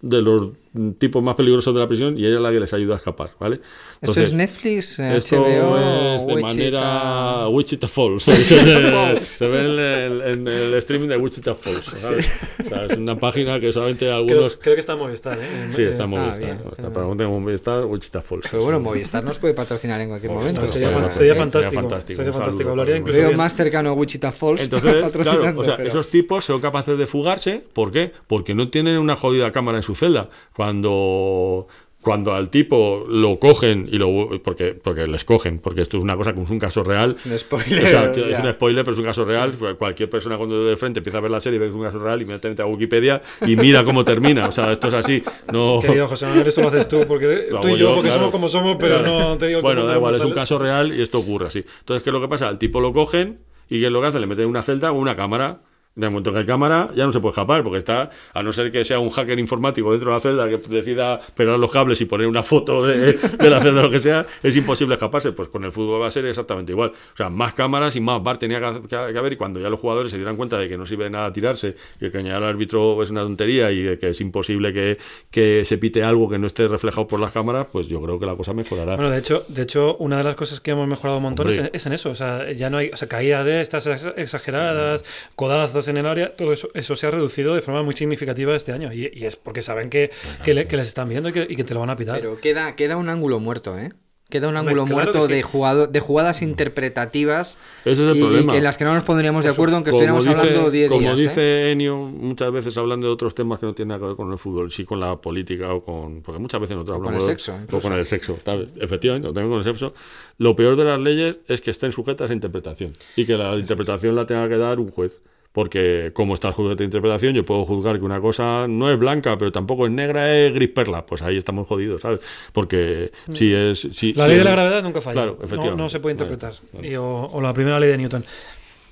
de los tipos más peligrosos de la prisión y ella es la que les ayuda a escapar, ¿vale? Esto es Netflix, eh, esto HBO, es de Wichita. manera Wichita Falls. Se, ve- se ve en el, en el streaming de Wichita Falls. ¿sabes? O sea, es una página que solamente Creo, algunos... creo que está en Movistar, ¿eh? Sí, está en Movistar. bien, está para Movistar, Wichita Falls. Pero bueno, Movistar nos puede patrocinar en cualquier momento. Sería, o sea, fan- sí, sería sería fantástico. fantástico. Sería fantástico. saludo Hablaría incluso Veo más cercano a Wichita Falls Entonces, claro, o sea, pero- esos tipos son capaces de fugarse. ¿Por qué? Porque no tienen una jodida cámara en su celda. Cuando cuando al tipo lo cogen y lo porque porque les cogen porque esto es una cosa como es un caso real Es un spoiler. o sea, es un spoiler pero es un caso real cualquier persona cuando de frente empieza a ver la serie y ve que es un caso real inmediatamente a Wikipedia y mira cómo termina o sea esto es así no Querido José Manuel, eso lo haces tú, porque tú y yo, yo, porque claro. somos como somos, pero Claro. no te digo Bueno, da igual, es un caso real y esto ocurre así. Entonces, ¿qué es lo que pasa? Al tipo lo cogen y ¿qué es lo que hace? Le meten una celda con una cámara. De momento que hay cámara, ya no se puede escapar, porque está, a no ser que sea un hacker informático dentro de la celda que decida pegar los cables y poner una foto de, (laughs) de la celda o lo que sea, es imposible escaparse. Pues con el fútbol va a ser exactamente igual. O sea, más cámaras y más bar tenía que, haber, y cuando ya los jugadores se dieran cuenta de que no sirve de nada tirarse, y que añadir al árbitro es una tontería y de que es imposible que, que se pite algo que no esté reflejado por las cámaras, pues yo creo que la cosa mejorará. Bueno, de hecho, de hecho, una de las cosas que hemos mejorado un montón es en, es en eso. O sea, ya no hay o sea, caídas de estas ex- exageradas, codazos en el área, todo eso, eso se ha reducido de forma muy significativa este año. Y, y es porque saben que, que, le- que les están viendo y que, y que te lo van a pitar. Pero queda, queda un ángulo muerto, ¿eh? Queda un ángulo claro muerto sí. de, jugado- de jugadas interpretativas Ese es el y, problema. y en las que no nos pondríamos de acuerdo aunque Como estuviéramos dice- hablando 10 Como días. ¿eh? dice Enio, muchas veces hablando de otros temas que no tienen nada que ver con el fútbol, sí con la política o con. Porque muchas veces nosotros O con hablamos. el de- sexo, O con el sexo. tal vez. Efectivamente, también con el sexo. Lo peor de las leyes es que estén sujetas a interpretación y que la interpretación la tenga que dar un juez. Porque como está el juez de interpretación, yo puedo juzgar que una cosa no es blanca, pero tampoco es negra, es gris perla. Pues ahí estamos jodidos, ¿sabes? Porque si es. Si, La si ley de la gravedad nunca falla. Claro, no, efectivamente. no se puede interpretar. vale. Y o, o la primera ley de Newton.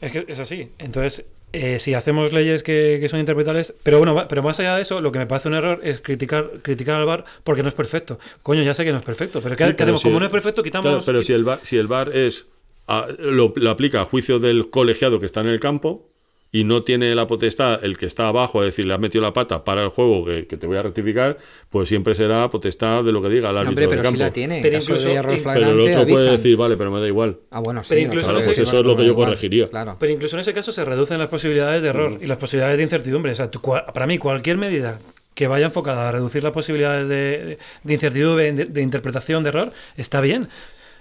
Es que es así. Entonces, eh, si hacemos leyes que, que son interpretables. Pero bueno, pero más allá de eso, lo que me parece un error es criticar, criticar al bar porque no es perfecto. Coño, ya sé que no es perfecto. Pero ¿qué, Sí, qué pero hacemos? si- Como no es perfecto, quitamos. Claro, pero si el VAR, si el VAR es a- lo, lo aplica a juicio del colegiado que está en el campo y no tiene la potestad el que está abajo, es decir, le has metido la pata para el juego que, que te voy a rectificar, pues siempre será potestad de lo que diga el No, árbitro hombre, pero del sí campo. la tiene. En Pero incluso- de error pero el flagrante, otro puede decir, vale, pero me da igual. Ah, bueno, sí. Pero incluso claro, en ese- sí, pues eso es lo que yo igual, corregiría. Claro. Pero incluso en ese caso se reducen las posibilidades de error y las posibilidades de incertidumbre. O sea, tú cua- para mí, cualquier medida que vaya enfocada a reducir las posibilidades de, de incertidumbre, de, de interpretación, de error, está bien.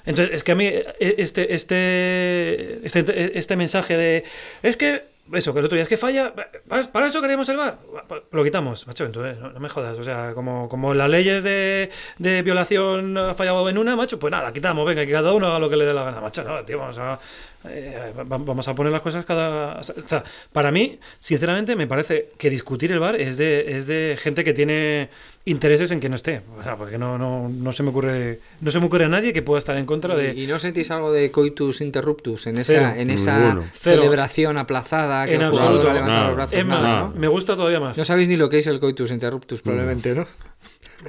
Entonces, es que a mí eh, este, este, este, este mensaje de es que eso, que el otro día es que falla, para, para eso queríamos el bar, lo quitamos, macho, entonces no, me jodas, o sea, como, como las leyes de, de violación ha fallado en una, macho, pues nada, quitamos, venga, que cada uno haga lo que le dé la gana, macho, no, tío, vamos a, eh, va- vamos a poner las cosas cada... O sea, para mí, sinceramente, me parece que discutir el bar es de, es de gente que tiene intereses en que no esté, o sea, porque no, no, no se me ocurre no se me ocurre a nadie que pueda estar en contra de... ¿Y, y no sentís algo de coitus interruptus en Cero. esa, en esa. Cero. celebración aplazada que En el absoluto. ha levantado Nada. los brazos? Es más, Nada, nada. ¿no? me gusta todavía más. No sabéis ni lo que es el coitus interruptus, probablemente, ¿no?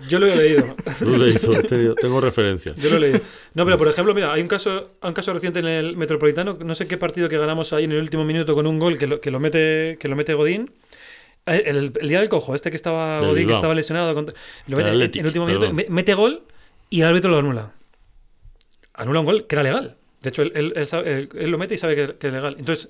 Yo lo he leído. Lo he leído, tengo, tengo referencias. Yo lo he leído. No, pero por ejemplo, mira, hay un caso, hay un caso reciente en el Metropolitano, no sé qué partido que ganamos ahí en el último minuto con un gol que lo, que lo mete que lo mete Godín. Eh, El, el día del cojo, este que estaba Godín, que estaba lesionado, con- lo mete Del en el último minuto, perdón. mete gol y el árbitro lo anula. Anula un gol que era legal. De hecho, él, él- él lo mete y sabe que, que es legal. Entonces,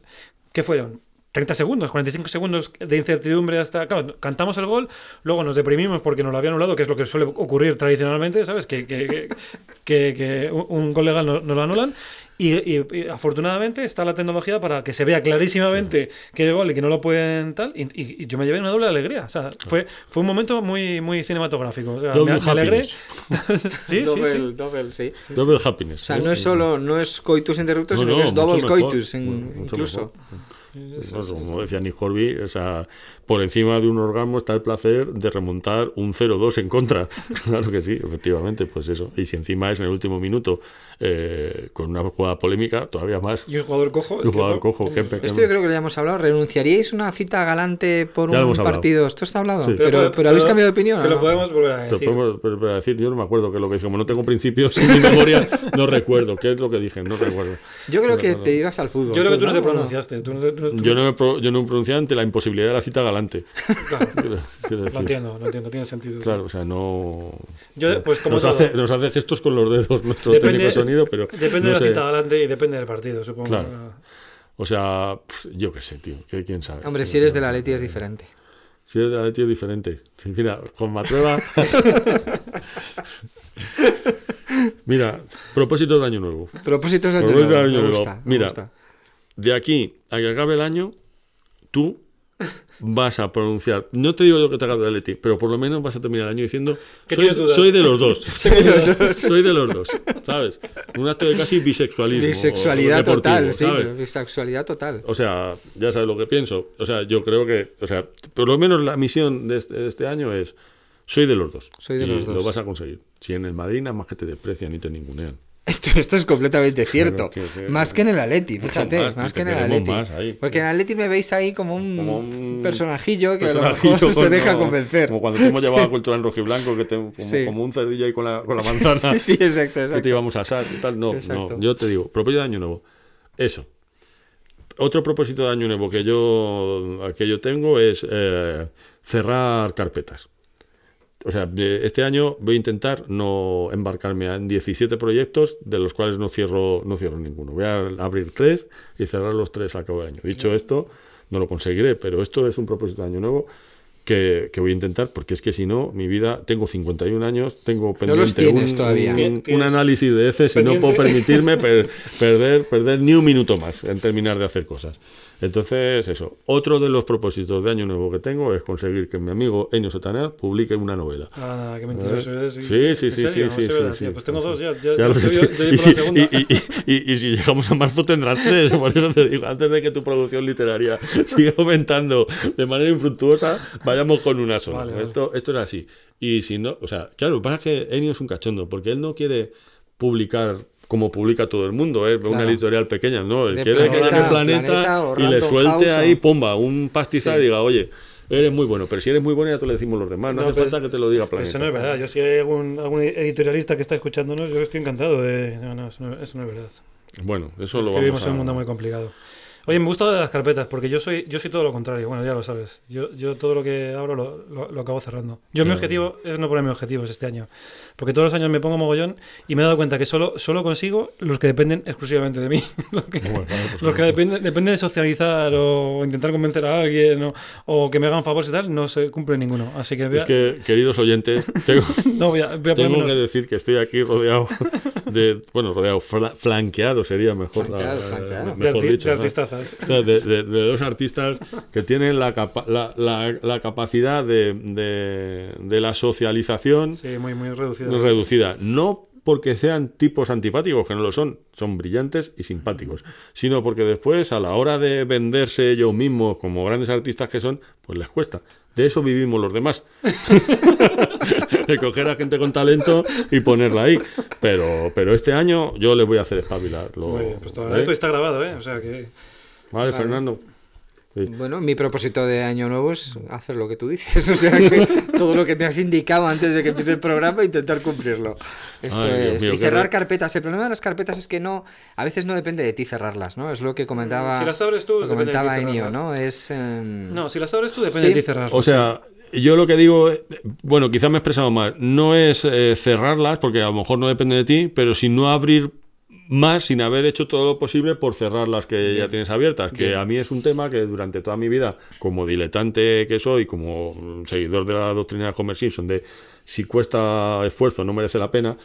¿qué fueron? 30 segundos, 45 segundos de incertidumbre hasta... Claro, cantamos el gol, luego nos deprimimos porque nos lo había anulado, que es lo que suele ocurrir tradicionalmente, ¿sabes? Que, que, un gol legal no- nos lo anulan. Y, y- y afortunadamente está la tecnología para que se vea clarísimamente que y que no lo pueden tal. Y, y- y yo me llevé una doble alegría. O sea, fue, fue un momento muy, muy cinematográfico. O sea, me, Double me alegré. happiness. (laughs) sí, sí, sí. double, sí. Double happiness. O sea, no es solo, no es coitus interruptus, No, sino no, que es double mejor. coitus en- incluso. mejor. Como decía Nick Horby, o sea, por encima de un orgasmo está el placer de remontar un 0-2 en contra. (laughs) claro que sí, efectivamente, pues eso. Y si encima es en el último minuto eh, con una jugada polémica, todavía más. Y un jugador cojo. Un que- jugador cojo, qué pe- Esto yo creo que ya hemos hablado. ¿Renunciaríais una cita galante por Ya lo un hemos hablado. partido? ¿Esto está hablado? Sí. Pero, pero, habéis cambiado de opinión. Te ¿o lo no? podemos volver a Pero, decir. podemos- pero- pero decir, yo no me acuerdo qué es lo que dije. Como no tengo principios en mi memoria, no recuerdo. ¿Qué es lo que dije? No recuerdo. Yo creo que No, no, te ibas al fútbol. Yo creo que tú no te ¿O pronunciaste. Tú no te- tú- tú- Yo no me, pro- yo no me pronuncié ante la imposibilidad de la cita galante. (laughs) Lo entiendo, lo entiendo, tiene sentido. sí. Claro, o sea, no. Yo, pues, como nos, todo. hace, nos hace gestos con los dedos nuestro Depende- técnico de sonido, pero. Depende no de la sé. cita adelante y depende del partido, supongo. Claro. O sea, yo qué sé, tío. que ¿Quién sabe? Hombre, si eres de la Leti es diferente. Si eres de la Leti es diferente. Mira, con Matrueva. (laughs) mira, propósito de año nuevo. Propósitos de año Propósito de nuevo, año me nuevo. gusta, me Mira, gusta. De aquí a que acabe el año, tú vas a pronunciar, no te digo yo que te hagas de Atleti, pero por lo menos vas a terminar el año diciendo, soy, tienes dudas". soy de los dos. (laughs) soy de los dos, ¿sabes? Un acto de casi bisexualismo. Bisexualidad total, sí, ¿sabes? bisexualidad total. O sea, ya sabes lo que pienso. O sea, yo creo que, o sea, por lo menos la misión de este, de este año es, soy de los dos. Soy de Y los dos. Lo vas a conseguir. Si en el Madrid nada más que te desprecian y te ningunean. Esto, esto es completamente cierto. más que en el Atleti, fíjate, más, que en el Atleti. Porque en el Atleti me veis ahí como un, Como un personajillo que a lo mejor (laughs) se deja no, convencer. Como cuando te hemos llevado a (laughs) cultura en rojiblanco, que te, como, un cerdillo ahí con la, con la manzana. (laughs) Sí, exacto, que te exacto. íbamos a asar y tal. No, Exacto. no, yo te digo, propósito de año nuevo. Eso. Otro propósito de año nuevo que yo, que yo tengo es eh, cerrar carpetas. O sea, este año voy a intentar no embarcarme en 17 proyectos, de los cuales no cierro, no cierro ninguno. Voy a abrir tres y cerrar los tres al cabo del año. Dicho esto, no lo conseguiré, pero esto es un propósito de año nuevo que, que voy a intentar, porque es que si no, mi vida, tengo 51 años, tengo pendiente tienes un, todavía. un- un Tienes análisis de heces y no puedo permitirme per- (laughs) perder, perder ni un minuto más en terminar de hacer cosas. Entonces, eso. Otro de los propósitos de año nuevo que tengo es conseguir que mi amigo Enio Sotaner publique una novela. Ah, qué mentiroso eres. Sí, sí, sí, ¿En sí, sí, Sí. Pues tengo dos ya. Ya, Ya lo yo- sé. yo- yo voy y, si, la segunda. y- y- y- y si llegamos a marzo tendrás (laughs) tres, por eso te digo, antes de que tu producción literaria (laughs) siga aumentando de manera infructuosa, vayamos con una sola. Vale, vale. Esto, esto es así. Y si no, o sea, claro, lo que pasa es que Enio es un cachondo, porque él no quiere publicar como publica todo el mundo, ¿eh? una Claro. editorial pequeña, ¿no? Él De quiere que Planeta- gane Planeta, Planeta y le suelte ahí, pomba, un pastizal Sí. y diga, oye, eres muy bueno, pero si eres muy bueno ya te lo decimos los demás, no, No, hace falta es- que te lo diga Planeta. eso no es verdad. Yo si hay algún, algún editorialista que está escuchándonos, yo estoy encantado de... No, no, eso no, eso no es verdad. Bueno, eso lo vamos vivimos a... en un mundo muy complicado. Oye, me gusta lo de las carpetas, porque yo soy, yo soy todo lo contrario. Bueno, ya lo sabes. Yo, yo todo lo que abro lo, lo- lo acabo cerrando. Yo mi objetivo es no ponerme objetivos este año. Porque todos los años me pongo mogollón y me he dado cuenta que solo, solo consigo los que dependen exclusivamente de mí. (laughs) los que, Bueno, vale, pues los que dependen, depende de socializar o intentar convencer a alguien o, o que me hagan favores y tal, no se cumple ninguno. Así que, a- Es que, queridos oyentes, tengo, (laughs) no voy a, voy a tengo que decir que estoy aquí rodeado (laughs) de, bueno, rodeado, fla- flanqueado sería mejor, la- Flanqueado, flanqueado. de, mejor arti- dicho. de ¿no? de, de- de artistas que tienen la, capa- la, la- la capacidad de, de- de la socialización Sí, muy, muy reducido. reducida. No porque sean tipos antipáticos, que no lo son, son brillantes y simpáticos, sino porque después, a la hora de venderse ellos mismos como grandes artistas que son, pues les cuesta. De eso vivimos los demás. (laughs) de coger a gente con talento y ponerla ahí. Pero, pero este año yo les voy a hacer espabilar. Lo- Muy bien, pues te lo ¿eh? está grabado, ¿eh? O sea que... Vale, Fernando. Sí. Bueno, mi propósito de año nuevo es hacer lo que tú dices. (laughs) O sea, que todo lo que me has indicado antes de que empiece el programa, intentar cumplirlo. Esto Ay, Dios es. mío, y cerrar carpetas. El problema de las carpetas es que no, a veces no depende de ti cerrarlas, ¿no? Es lo que comentaba, Si las abres tú, lo depende de ti comentaba Enio, cerrarlas. ¿no? Es. em, No, si las abres tú, depende Sí. de ti cerrarlas. O sea, yo lo que digo, bueno, quizás me he expresado mal, no es eh, cerrarlas, porque a lo mejor no depende de ti, pero sin no abrir más, sin haber hecho todo lo posible por cerrar las que ya tienes abiertas, que Bien. a mí es un tema que durante toda mi vida, como diletante que soy, como seguidor de la doctrina de Homer Simpson, de si cuesta esfuerzo no merece la pena,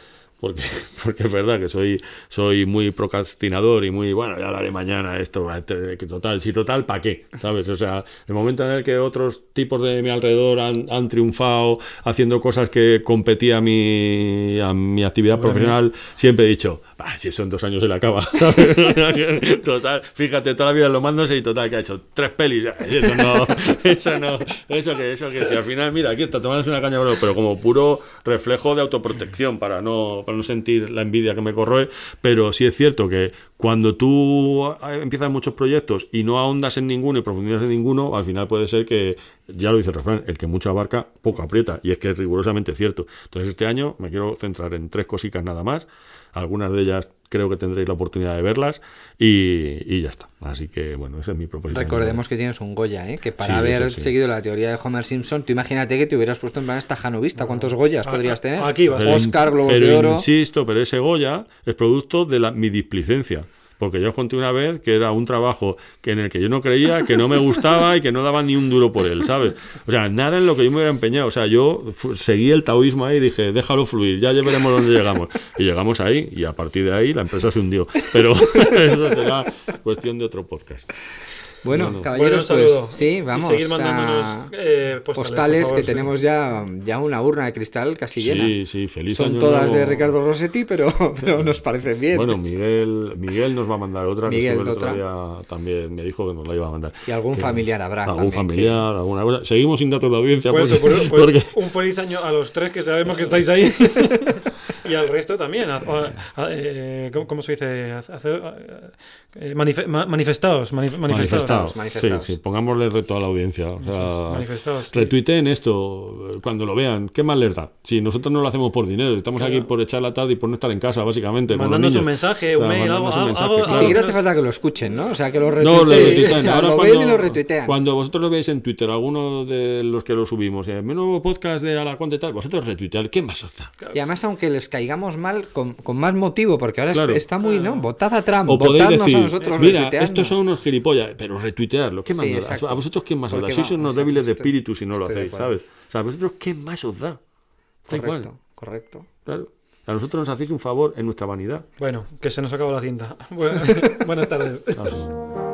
porque, (laughs) porque es verdad que soy, soy muy procrastinador y muy, bueno, ya lo haré mañana esto, este, que total, si total, ¿para qué? ¿Sabes? O sea, el momento en el que otros tipos de mi alrededor han, han triunfado haciendo cosas que competía a mi, a mi actividad profesional, siempre he dicho, "Bah, si eso en dos años se le acaba, (laughs) total, fíjate, toda la vida lo mandos y total, que ha hecho tres pelis, eso no, (laughs) eso no, eso que, eso que si al final, mira, aquí está tomándose una caña, pero como puro reflejo de autoprotección para no, para no sentir la envidia que me corroe, pero sí es cierto que cuando tú empiezas muchos proyectos y no ahondas en ninguno y profundizas en ninguno, al final puede ser que, ya lo dice el refrán, el que mucho abarca, poco aprieta, y es que es rigurosamente cierto. Entonces este año me quiero centrar en tres cositas nada más, algunas de ellas creo que tendréis la oportunidad de verlas y, y ya está. Así que bueno, ese es mi propósito. Recordemos que tienes un Goya, ¿eh? que para Sí, haber sí. seguido la teoría de Homer Simpson, tú imagínate que te hubieras puesto en plan esta janovista. ¿Cuántos Goyas Ah, podrías ah, tener? aquí vas. Oscar, Globos pero de Oro. Insisto, pero ese Goya es producto de la, mi displicencia. Porque yo os conté una vez que era un trabajo que en el que yo no creía, que no me gustaba y que no daba ni un duro por él, ¿sabes? O sea, nada en lo que yo me hubiera empeñado. O sea, yo seguí el taoísmo ahí y dije, déjalo fluir, ya veremos dónde llegamos. Y llegamos ahí y a partir de ahí la empresa se hundió. Pero (laughs) eso será cuestión de otro podcast. Bueno, Bueno. caballeros, Bueno, pues sí, Y vamos seguir a mandándonos, eh, postales, postales favor, que sí. tenemos ya, ya una urna de cristal casi llena. Sí, sí, feliz Son año todas nuevo. de Ricardo Rossetti, pero, (laughs) pero nos parecen bien. Bueno, Miguel, Miguel nos va a mandar otra, que Miguel, estuve el otro otra. día también me dijo que nos la iba a mandar. y algún Que- familiar habrá. Algún también, familiar, alguna cosa. Seguimos sin datos de audiencia. Por eso, porque- por- por- porque- un feliz año a los tres que sabemos que estáis ahí. (laughs) (laughs) y al resto también. a- a- a- eh, ¿cómo, cómo se dice? Hace- eh, manife- ma- manifestaos, manif- manifestaos. Sí, sí, pongámosle reto a la audiencia. O sea, es, manifestaos. retuiteen esto eh, cuando lo vean. ¿Qué más les da? Si nosotros no lo hacemos por dinero, estamos Claro. aquí por echar la tarde y por no estar en casa, básicamente. Mandándonos un mensaje, O sea, un mail, algo, un algo, mensaje, algo- Ni claro. siquiera hace falta que lo escuchen, ¿no? O sea, que lo No, retuiteen. lo retuitean. O sea, Ahora lo cuando, ven y lo retuitean. cuando vosotros lo veis en Twitter, algunos de los que lo subimos, eh, nuevo podcast de A la Cuanta y tal, vosotros retuitear, ¿qué más os da? Y además, aunque les caigamos mal, con, con más motivo, porque ahora es- Claro. está muy, ¿no? Votad a Trump, O podéis votadnos decir, a nosotros, mira, retuiteadnos". estos son unos gilipollas, pero retuitearlo, ¿qué más Sí, da? ¿A vosotros qué más os da? Si sois unos débiles de estoy- espíritu si no lo hacéis. ¿sabes? O sea, ¿a vosotros qué más os da? Da Correcto, igual, correcto. claro. A nosotros nos hacéis un favor en nuestra vanidad. Bueno, que se nos acabó la cinta. Bu- (laughs) Buenas tardes. Vamos.